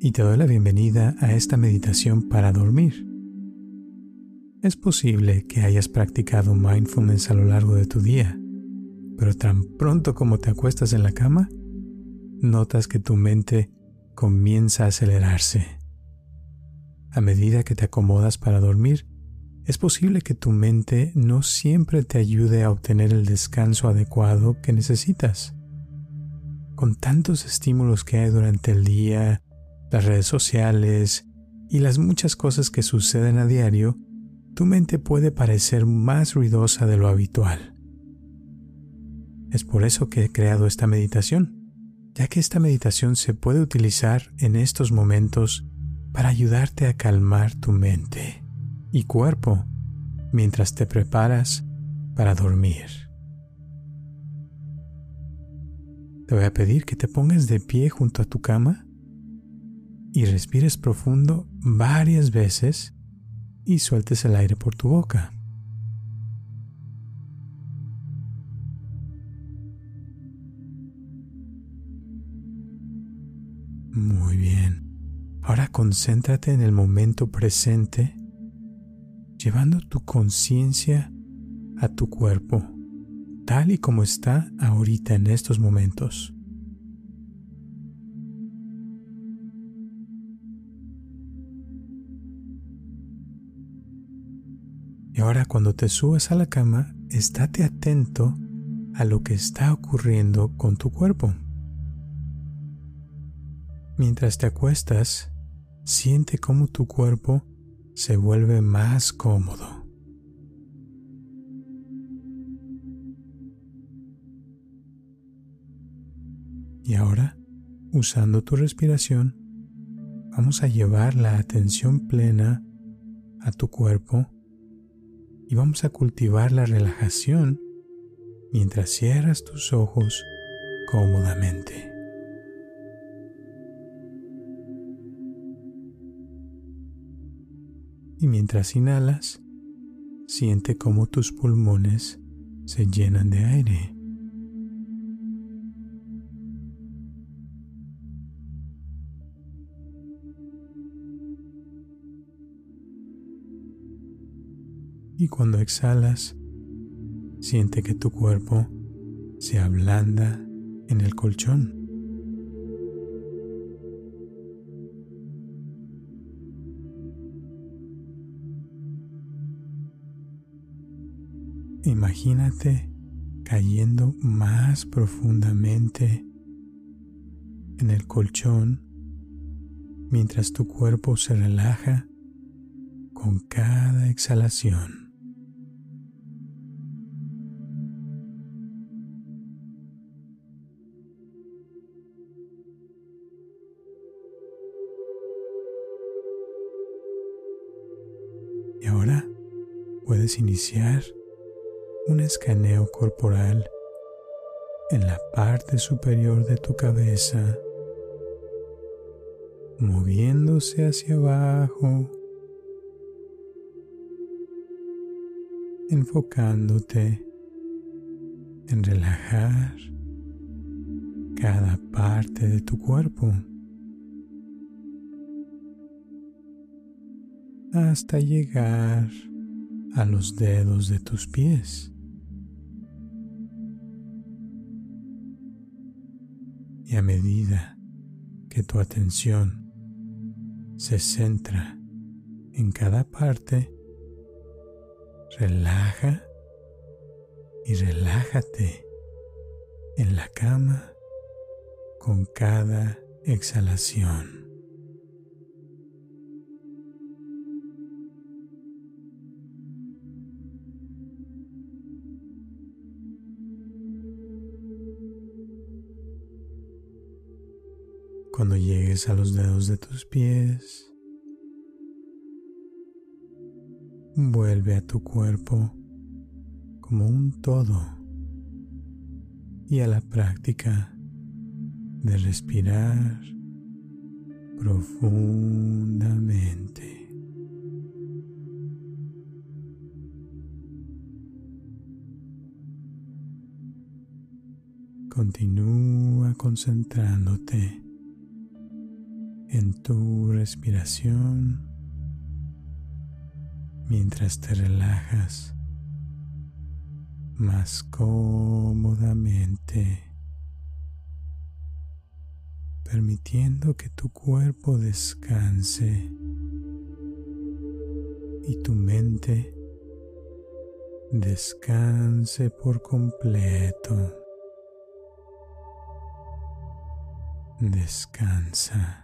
y te doy la bienvenida a esta meditación para dormir. Es posible que hayas practicado mindfulness a lo largo de tu día, pero tan pronto como te acuestas en la cama, notas que tu mente comienza a acelerarse. A medida que te acomodas para dormir, es posible que tu mente no siempre te ayude a obtener el descanso adecuado que necesitas con tantos estímulos que hay durante el día, las redes sociales y las muchas cosas que suceden a diario, tu mente puede parecer más ruidosa de lo habitual. Es por eso que he creado esta meditación, ya que esta meditación se puede utilizar en estos momentos para ayudarte a calmar tu mente y cuerpo mientras te preparas para dormir. Te voy a pedir que te pongas de pie junto a tu cama y respires profundo varias veces y sueltes el aire por tu boca. Muy bien. Ahora concéntrate en el momento presente, llevando tu conciencia a tu cuerpo tal y como está ahorita en estos momentos. Ahora cuando te subas a la cama, estate atento a lo que está ocurriendo con tu cuerpo. Mientras te acuestas, siente cómo tu cuerpo se vuelve más cómodo. Y ahora, usando tu respiración, vamos a llevar la atención plena a tu cuerpo y vamos a cultivar la relajación mientras cierras tus ojos cómodamente. Y mientras inhalas, siente cómo tus pulmones se llenan de aire. Y cuando exhalas, siente que tu cuerpo se ablanda en el colchón. Imagínate cayendo más profundamente en el colchón mientras tu cuerpo se relaja con cada exhalación. Puedes iniciar un escaneo corporal en la parte superior de tu cabeza, moviéndose hacia abajo, enfocándote en relajar cada parte de tu cuerpo. Hasta llegar a los dedos de tus pies. Y a medida que tu atención se centra en cada parte, relaja y relájate en la cama con cada exhalación. Cuando llegues a los dedos de tus pies, Vuelve a tu cuerpo como un todo y a la práctica de respirar profundamente. Continúa concentrándote en tu respiración mientras te relajas más cómodamente, permitiendo que tu cuerpo descanse y tu mente descanse por completo. Descansa.